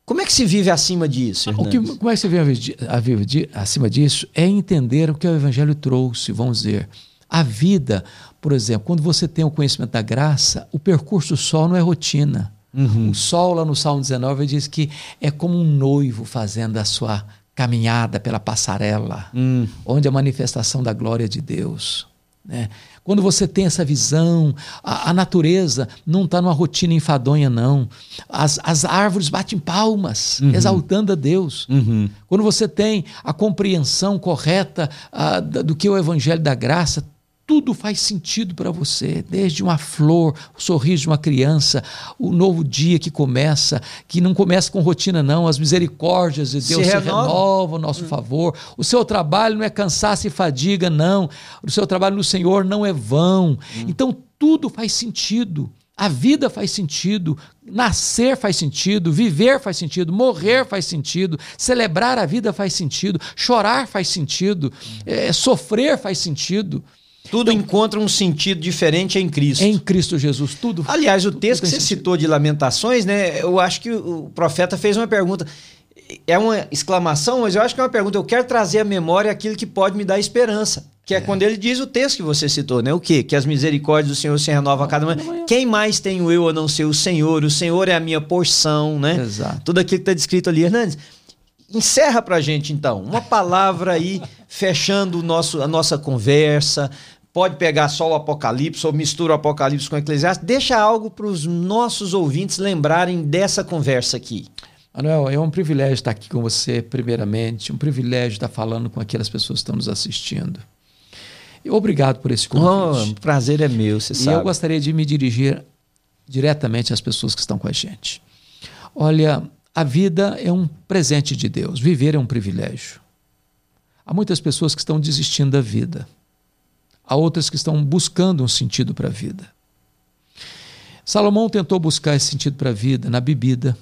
Como é que se vive acima disso? O que, como é que se vive, a vive acima disso? É entender o que o Evangelho trouxe, vamos dizer. A vida, por exemplo, quando você tem o conhecimento da graça, o percurso do sol não é rotina. Uhum. O sol, lá no Salmo 19, diz que é como um noivo fazendo a sua caminhada pela passarela, uhum. onde a manifestação da glória de Deus. Né? Quando você tem essa visão, a, a natureza não está numa rotina enfadonha, não. As, as árvores batem palmas, uhum. exaltando a Deus. Uhum. Quando você tem a compreensão correta uh, do que é o Evangelho da Graça, tudo faz sentido para você, desde uma flor, o sorriso de uma criança, o novo dia que começa, que não começa com rotina, não, as misericórdias de Deus se, se renovam ao nosso hum. favor. O seu trabalho não é cansaço e fadiga, não. O seu trabalho no Senhor não é vão. Hum. Então, tudo faz sentido. A vida faz sentido, nascer faz sentido, viver faz sentido, morrer faz sentido, celebrar a vida faz sentido, chorar faz sentido, hum. é, sofrer faz sentido. Tudo então, encontra um sentido diferente em Cristo. Em Cristo Jesus, tudo. Aliás, o texto que você sentido. citou de Lamentações, né? Eu acho que o profeta fez uma pergunta. É uma exclamação, mas eu acho que é uma pergunta. Eu quero trazer à memória aquilo que pode me dar esperança. Que é, é, quando ele diz o texto que você citou, né? O quê? Que as misericórdias do Senhor se renovam a cada manhã. Quem mais tenho eu a não ser o Senhor? O Senhor é a minha porção, né? Exato. Tudo aquilo que está descrito ali. Hernandes, encerra pra gente então. Uma palavra aí, fechando o nosso, a nossa conversa pode pegar só o Apocalipse ou mistura o Apocalipse com o Eclesiastes. Deixa algo para os nossos ouvintes lembrarem dessa conversa aqui. Manuel, é um privilégio estar aqui com você, primeiramente, um privilégio estar falando com aquelas pessoas que estão nos assistindo. Obrigado por esse convite. Oh, prazer é meu, você e sabe. E eu gostaria de me dirigir diretamente às pessoas que estão com a gente. Olha, a vida é um presente de Deus, viver é um privilégio. Há muitas pessoas que estão desistindo da vida há outras que estão buscando um sentido para a vida. Salomão tentou buscar esse sentido para a vida na bebida,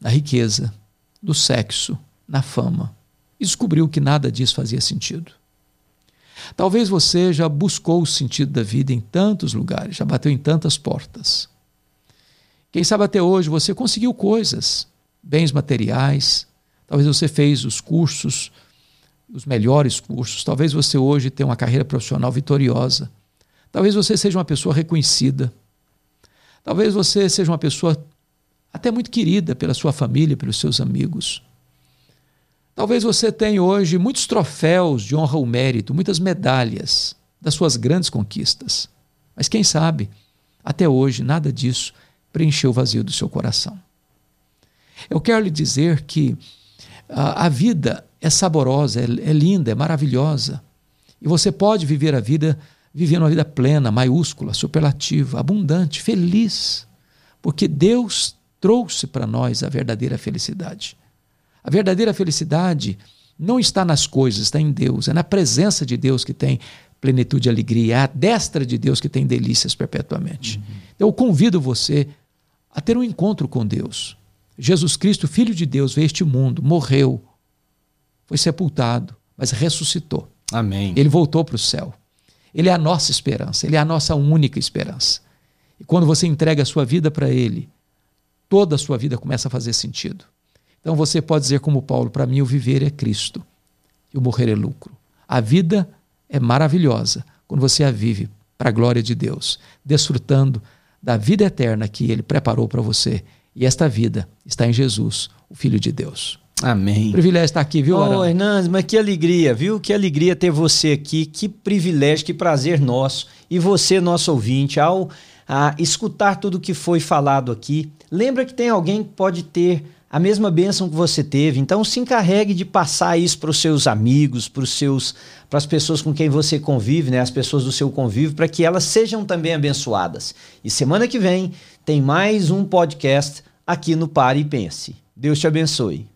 na riqueza, no sexo, na fama, e descobriu que nada disso fazia sentido. Talvez você já buscou o sentido da vida em tantos lugares, já bateu em tantas portas. Quem sabe até hoje você conseguiu coisas, bens materiais, talvez você fez os cursos os melhores cursos. Talvez você hoje tenha uma carreira profissional vitoriosa. Talvez você seja uma pessoa reconhecida. Talvez você seja uma pessoa até muito querida pela sua família, pelos seus amigos. Talvez você tenha hoje muitos troféus de honra ou mérito, muitas medalhas das suas grandes conquistas. Mas quem sabe, até hoje, nada disso preencheu o vazio do seu coração. Eu quero lhe dizer que A, a vida é saborosa, é, é linda, é maravilhosa. E você pode viver a vida vivendo uma vida plena, maiúscula, superlativa, abundante, feliz, porque Deus trouxe para nós a verdadeira felicidade. A verdadeira felicidade não está nas coisas, está em Deus, é na presença de Deus que tem plenitude e alegria, é a destra de Deus que tem delícias perpetuamente. Uhum. Eu convido você a ter um encontro com Deus. Jesus Cristo, Filho de Deus, veio a este mundo, morreu, foi sepultado, mas ressuscitou. Amém. Ele voltou para o céu. Ele é a nossa esperança, ele é a nossa única esperança. E quando você entrega a sua vida para ele, toda a sua vida começa a fazer sentido. Então você pode dizer como Paulo, para mim o viver é Cristo e o morrer é lucro. A vida é maravilhosa quando você a vive para a glória de Deus, desfrutando da vida eterna que ele preparou para você. E esta vida está em Jesus, o Filho de Deus. Amém. Privilégio estar aqui, viu, Ô, oh, Hernandes, mas que alegria, viu? Que alegria ter você aqui, que privilégio, que prazer nosso. E você, nosso ouvinte, ao a escutar tudo que foi falado aqui, lembra que tem alguém que pode ter a mesma bênção que você teve. Então se encarregue de passar isso para os seus amigos, para os seus, para as pessoas com quem você convive, né, as pessoas do seu convívio, para que elas sejam também abençoadas. E semana que vem tem mais um podcast aqui no Pare e Pense. Deus te abençoe.